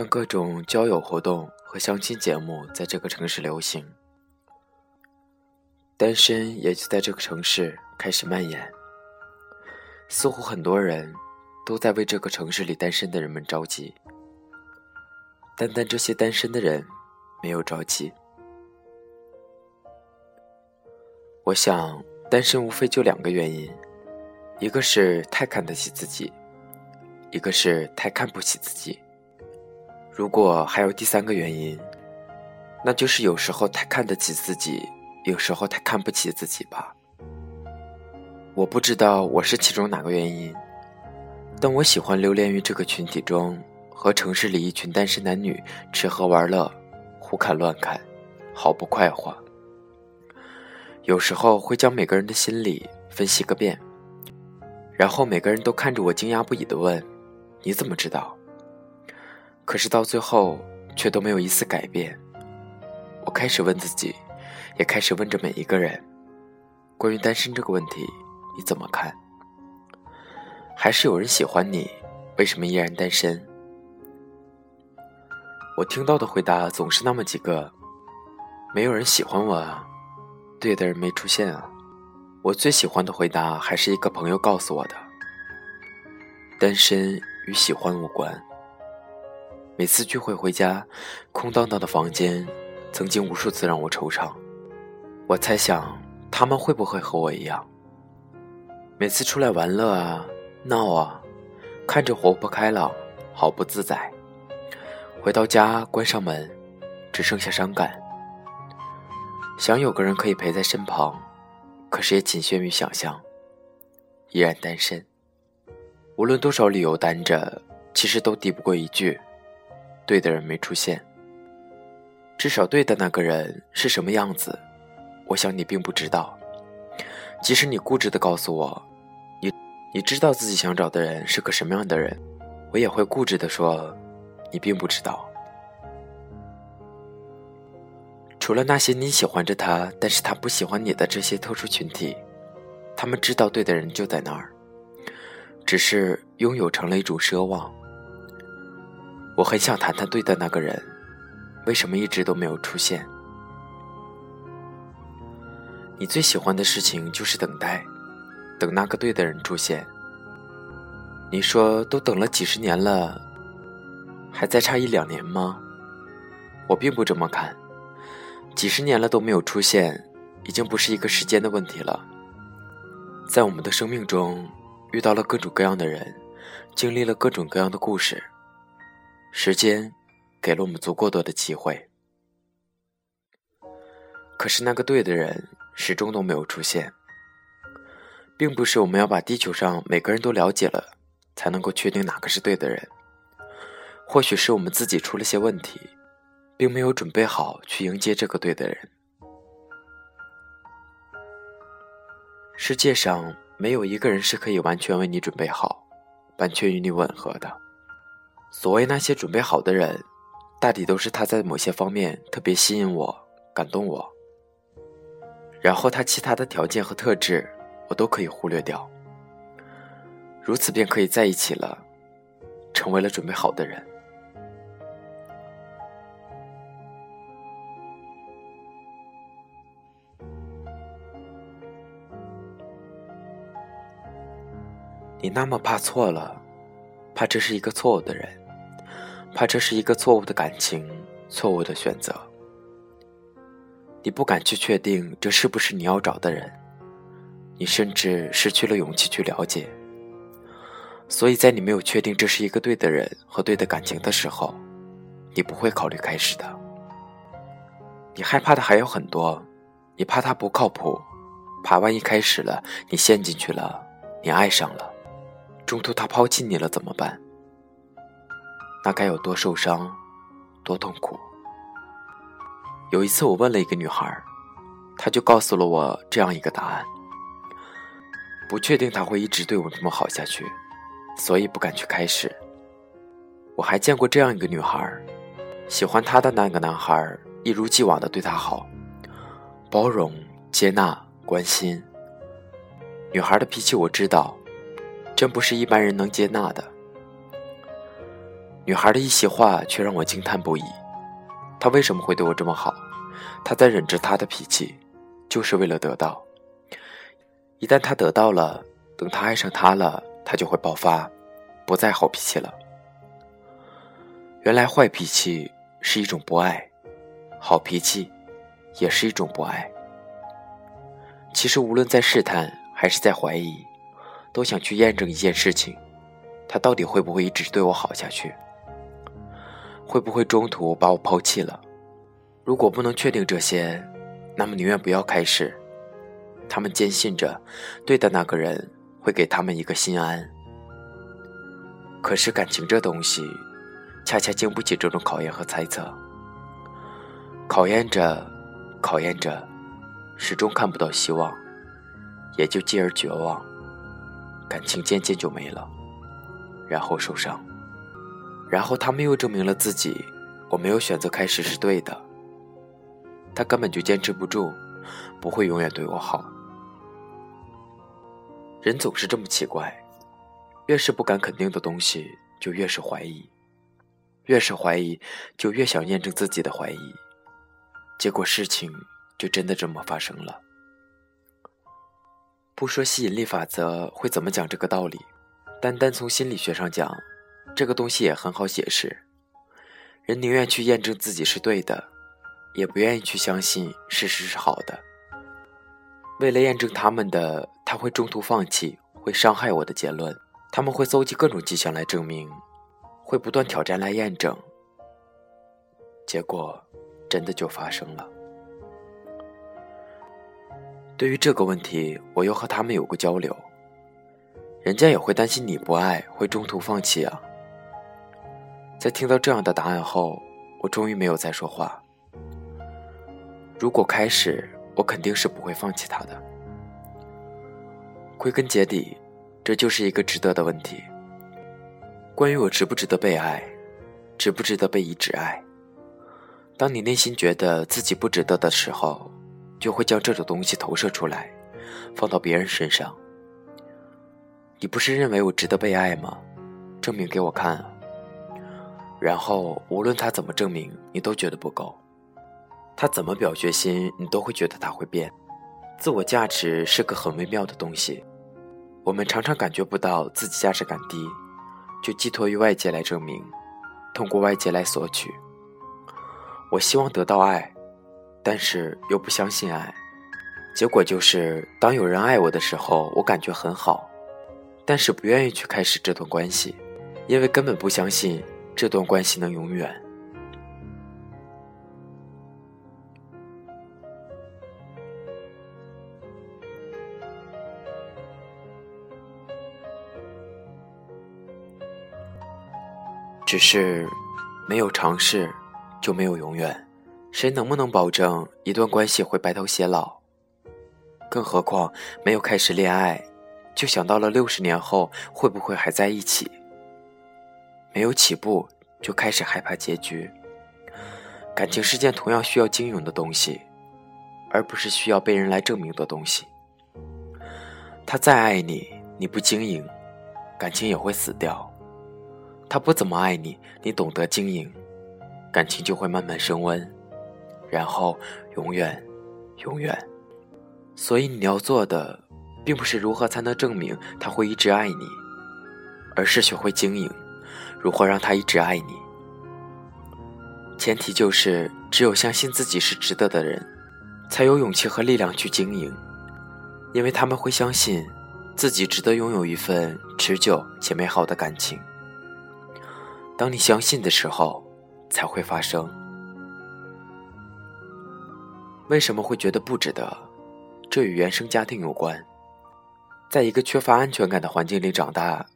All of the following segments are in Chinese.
当各种交友活动和相亲节目在这个城市流行，单身也就在这个城市开始蔓延。似乎很多人都在为这个城市里单身的人们着急，单单这些单身的人没有着急。我想，单身无非就两个原因，一个是太看得起自己，一个是太看不起自己。如果还有第三个原因，那就是有时候太看得起自己，有时候太看不起自己吧。我不知道我是其中哪个原因，但我喜欢流连于这个群体中，和城市里一群单身男女吃喝玩乐、胡侃乱侃，毫不快活。有时候会将每个人的心理分析个遍，然后每个人都看着我惊讶不已的问：“你怎么知道？”可是到最后，却都没有一丝改变。我开始问自己，也开始问着每一个人：关于单身这个问题，你怎么看？还是有人喜欢你，为什么依然单身？我听到的回答总是那么几个：没有人喜欢我啊，对的人没出现啊。我最喜欢的回答还是一个朋友告诉我的：单身与喜欢无关。每次聚会回家，空荡荡的房间，曾经无数次让我惆怅。我猜想，他们会不会和我一样？每次出来玩乐啊、闹啊，看着活泼开朗，好不自在。回到家，关上门，只剩下伤感。想有个人可以陪在身旁，可是也仅限于想象。依然单身，无论多少理由单着，其实都抵不过一句。对的人没出现，至少对的那个人是什么样子，我想你并不知道。即使你固执的告诉我，你你知道自己想找的人是个什么样的人，我也会固执的说，你并不知道。除了那些你喜欢着他，但是他不喜欢你的这些特殊群体，他们知道对的人就在那儿，只是拥有成了一种奢望。我很想谈谈对的那个人，为什么一直都没有出现？你最喜欢的事情就是等待，等那个对的人出现。你说都等了几十年了，还再差一两年吗？我并不这么看，几十年了都没有出现，已经不是一个时间的问题了。在我们的生命中，遇到了各种各样的人，经历了各种各样的故事。时间给了我们足够多的机会，可是那个对的人始终都没有出现。并不是我们要把地球上每个人都了解了，才能够确定哪个是对的人。或许是我们自己出了些问题，并没有准备好去迎接这个对的人。世界上没有一个人是可以完全为你准备好，完全与你吻合的。所谓那些准备好的人，大抵都是他在某些方面特别吸引我、感动我，然后他其他的条件和特质我都可以忽略掉，如此便可以在一起了，成为了准备好的人。你那么怕错了，怕这是一个错误的人。怕这是一个错误的感情，错误的选择。你不敢去确定这是不是你要找的人，你甚至失去了勇气去了解。所以在你没有确定这是一个对的人和对的感情的时候，你不会考虑开始的。你害怕的还有很多，你怕他不靠谱，怕万一开始了，你陷进去了，你爱上了，中途他抛弃你了怎么办？那该有多受伤，多痛苦。有一次，我问了一个女孩，她就告诉了我这样一个答案：不确定他会一直对我这么好下去，所以不敢去开始。我还见过这样一个女孩，喜欢她的那个男孩一如既往的对她好，包容、接纳、关心。女孩的脾气我知道，真不是一般人能接纳的。女孩的一席话却让我惊叹不已。她为什么会对我这么好？她在忍着她的脾气，就是为了得到。一旦她得到了，等她爱上他了，她就会爆发，不再好脾气了。原来坏脾气是一种不爱，好脾气也是一种不爱。其实无论在试探还是在怀疑，都想去验证一件事情：他到底会不会一直对我好下去？会不会中途把我抛弃了？如果不能确定这些，那么宁愿不要开始。他们坚信着，对的那个人会给他们一个心安。可是感情这东西。恰恰经不起这种考验和猜测，考验着，考验着，始终看不到希望，也就继而绝望，感情渐渐就没了，然后受伤，然后他们又证明了自己，我没有选择开始是对的，他根本就坚持不住，不会永远对我好。人总是这么奇怪，越是不敢肯定的东西，就越是怀疑。越是怀疑，就越想验证自己的怀疑，结果事情就真的这么发生了。不说吸引力法则会怎么讲这个道理，单单从心理学上讲，这个东西也很好解释。人宁愿去验证自己是对的，也不愿意去相信事实是好的。为了验证他们的，他会中途放弃，会伤害我的结论。他们会搜集各种迹象来证明。会不断挑战来验证，结果真的就发生了。对于这个问题，我又和他们有过交流，人家也会担心你不爱，会中途放弃啊。在听到这样的答案后，我终于没有再说话。如果开始，我肯定是不会放弃他的。归根结底，这就是一个值得的问题。关于我值不值得被爱，值不值得被一直爱？当你内心觉得自己不值得的时候，就会将这种东西投射出来，放到别人身上。你不是认为我值得被爱吗？证明给我看。然后无论他怎么证明，你都觉得不够。他怎么表决心，你都会觉得他会变。自我价值是个很微妙的东西，我们常常感觉不到自己价值感低。就寄托于外界来证明，通过外界来索取。我希望得到爱，但是又不相信爱，结果就是当有人爱我的时候，我感觉很好，但是不愿意去开始这段关系，因为根本不相信这段关系能永远。只是，没有尝试，就没有永远。谁能不能保证一段关系会白头偕老？更何况没有开始恋爱，就想到了六十年后会不会还在一起？没有起步，就开始害怕结局。感情是件同样需要经营的东西，而不是需要被人来证明的东西。他再爱你，你不经营，感情也会死掉。他不怎么爱你，你懂得经营，感情就会慢慢升温，然后永远，永远。所以你要做的，并不是如何才能证明他会一直爱你，而是学会经营，如何让他一直爱你。前提就是，只有相信自己是值得的人，才有勇气和力量去经营，因为他们会相信，自己值得拥有一份持久且美好的感情。当你相信的时候，才会发生。为什么会觉得不值得？这与原生家庭有关。在一个缺乏安全感的环境里长大，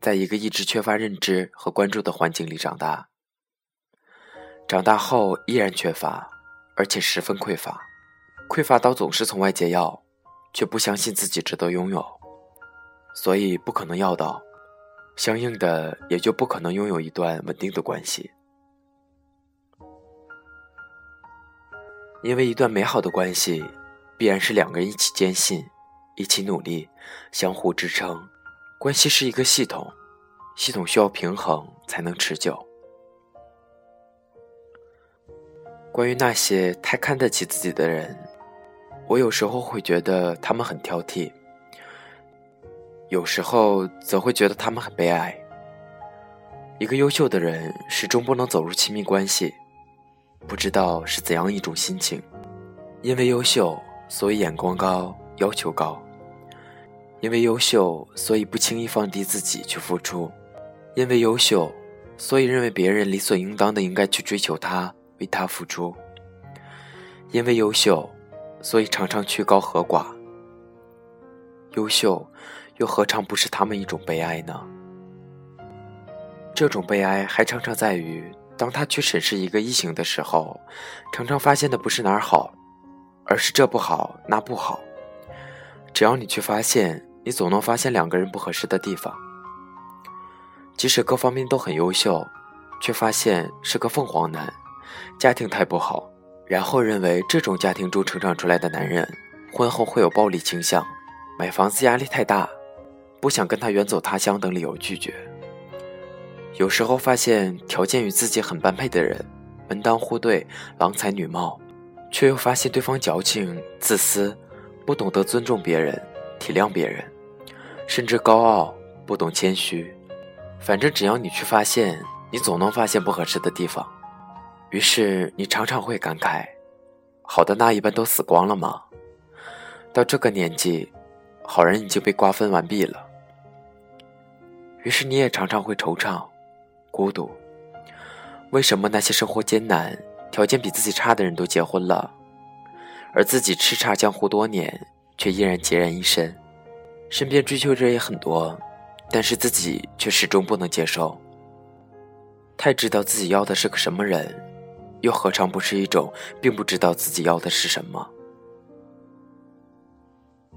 在一个一直缺乏认知和关注的环境里长大，长大后依然缺乏，而且十分匮乏，匮乏到总是从外界要，却不相信自己值得拥有，所以不可能要到。相应的，也就不可能拥有一段稳定的关系，因为一段美好的关系，必然是两个人一起坚信，一起努力，相互支撑。关系是一个系统系统需要平衡才能持久。关于那些太看得起自己的人我有时候会觉得他们很挑剔有时候则会觉得他们很悲哀。一个优秀的人始终不能走入亲密关系不知道是怎样一种心情。因为优秀所以眼光高要求高因为优秀，所以不轻易放低自己去付出；因为优秀，所以认为别人理所应当的应该去追求他。为他付出，因为优秀，所以常常曲高和寡。优秀，又何尝不是他们一种悲哀呢？这种悲哀还常常在于，当他去审视一个异性的时候，常常发现的不是哪儿好，而是这不好那不好。只要你去发现，你总能发现两个人不合适的地方。即使各方面都很优秀，却发现是个凤凰男。家庭太不好，然后认为这种家庭中成长出来的男人，婚后会有暴力倾向，买房子压力太大，不想跟他远走他乡等理由拒绝。有时候发现条件与自己很般配的人，门当户对，郎才女貌，却又发现对方矫情、自私，不懂得尊重别人、体谅别人，甚至高傲，不懂谦虚。反正只要你去发现，你总能发现不合适的地方。于是你常常会感慨：“好的那一般都死光了吗？”到这个年纪，好人已经被瓜分完毕了。于是你也常常会惆怅、孤独。为什么那些生活艰难、条件比自己差的人都结婚了，而自己叱咤江湖多年却依然孑然一身？身边追求者也很多，但是自己却始终不能接受。太知道自己要的是个什么人。又何尝不是一种并不知道自己要的是什么？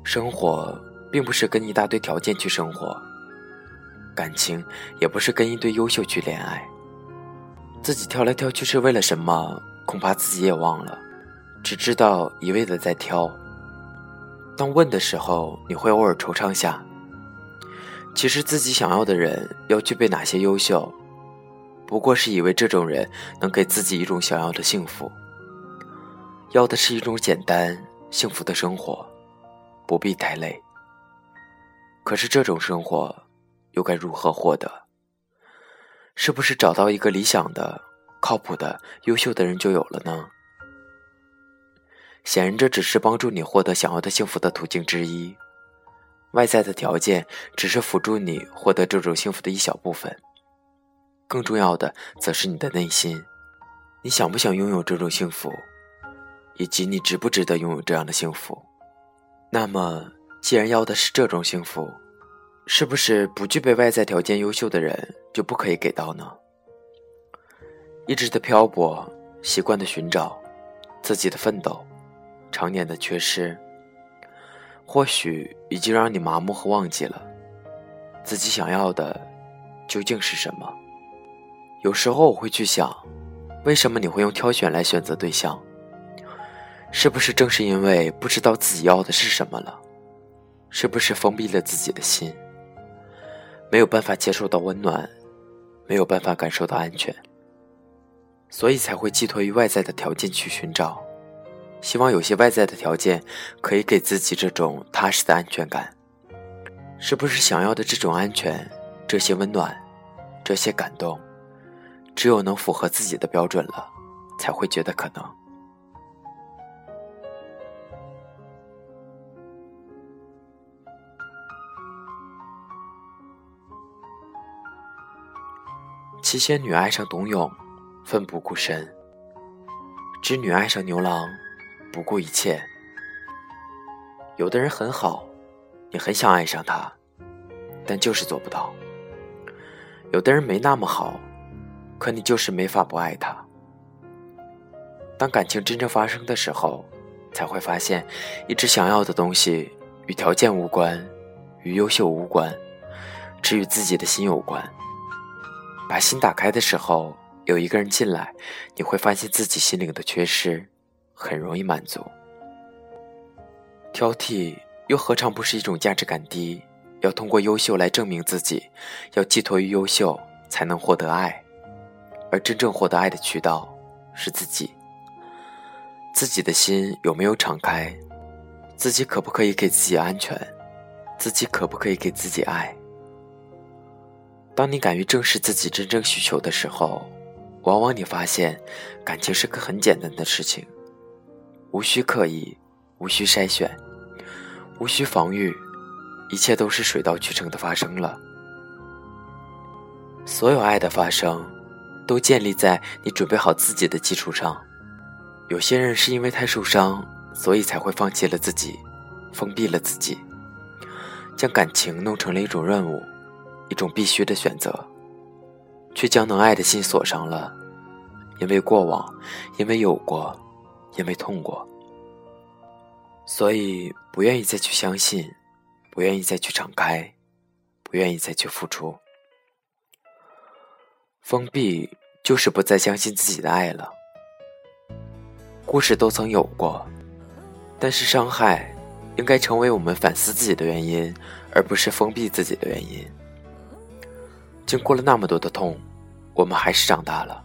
生活并不是跟一大堆条件去生活，感情也不是跟一堆优秀去恋爱。自己挑来挑去是为了什么？恐怕自己也忘了，只知道一味的在挑。当问的时候，你会偶尔惆怅下。其实自己想要的人要具备哪些优秀？不过是以为这种人能给自己一种想要的幸福，要的是一种简单幸福的生活，不必太累。可是这种生活又该如何获得？是不是找到一个理想的、靠谱的、优秀的人就有了呢？显然，这只是帮助你获得想要的幸福的途径之一，外在的条件只是辅助你获得这种幸福的一小部分。更重要的，则是你的内心，你想不想拥有这种幸福，以及你值不值得拥有这样的幸福？那么，既然要的是这种幸福，是不是不具备外在条件优秀的人就不可以给到呢？一直的漂泊，习惯的寻找，自己的奋斗，常年的缺失，或许已经让你麻木和忘记了自己想要的究竟是什么。有时候我会去想，为什么你会用挑选来选择对象？是不是正是因为不知道自己要的是什么了？是不是封闭了自己的心，没有办法接受到温暖，没有办法感受到安全，所以才会寄托于外在的条件去寻找，希望有些外在的条件可以给自己这种踏实的安全感？是不是想要的这种安全，这些温暖，这些感动？只有能符合自己的标准了，才会觉得可能。七仙女爱上董永，奋不顾身；织女爱上牛郎，不顾一切。有的人很好，你很想爱上他，但就是做不到；有的人没那么好。可你就是没法不爱他。当感情真正发生的时候，才会发现，一直想要的东西与条件无关，与优秀无关，只与自己的心有关。把心打开的时候，有一个人进来，你会发现自己心灵的缺失，很容易满足。挑剔又何尝不是一种价值感低？要通过优秀来证明自己，要寄托于优秀才能获得爱。而真正获得爱的渠道是自己。自己的心有没有敞开？自己可不可以给自己安全？自己可不可以给自己爱？当你敢于正视自己真正需求的时候，往往你发现，感情是个很简单的事情，无需刻意，无需筛选，无需防御，一切都是水到渠成的发生了。所有爱的发生，都建立在你准备好自己的基础上。有些人是因为太受伤，所以才会放弃了自己，封闭了自己，将感情弄成了一种任务，一种必须的选择，却将能爱的心锁上了。因为过往，因为有过，因为痛过，所以不愿意再去相信，不愿意再去敞开，不愿意再去付出。封闭就是不再相信自己的爱了。故事都曾有过，但是伤害应该成为我们反思自己的原因，而不是封闭自己的原因。经过了那么多的痛，我们还是长大了；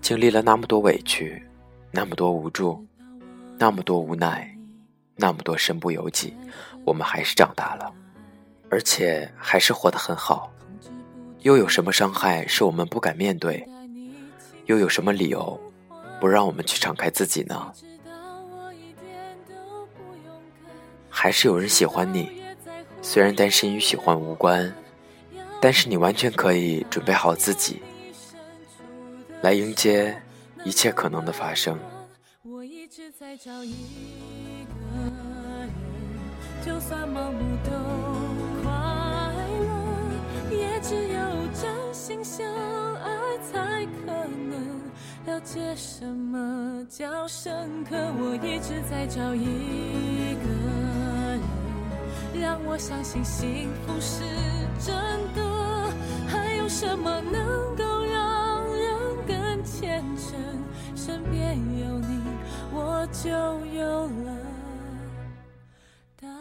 经历了那么多委屈，那么多无助，那么多无奈，那么多身不由己，我们还是长大了，而且还是活得很好。又有什么伤害是我们不敢面对？又有什么理由？不让我们去敞开自己呢？还是有人喜欢你，虽然单身与喜欢无关，但是你完全可以准备好自己，来迎接一切可能的发生。我一直在找一个人就算盲目都快乐，也只有真心相爱才可能。了解什么叫深刻？我一直在找一个人，让我相信幸福是真的。还有什么能就有了答案。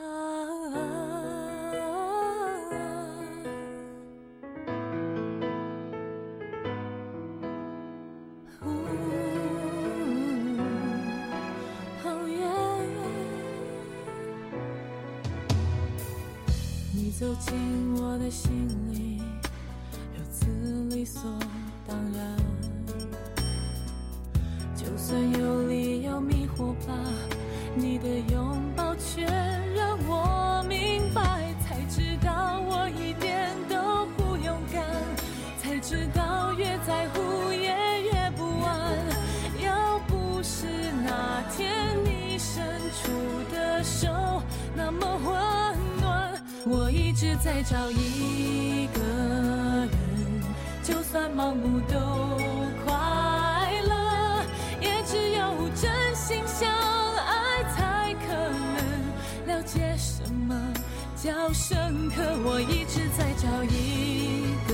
哦耶！你走进我的心里。再找一个人，就算盲目都快乐，也只有真心相爱才可能了解什么叫深刻。我一直在找一个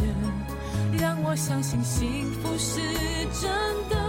人，让我相信幸福是真的。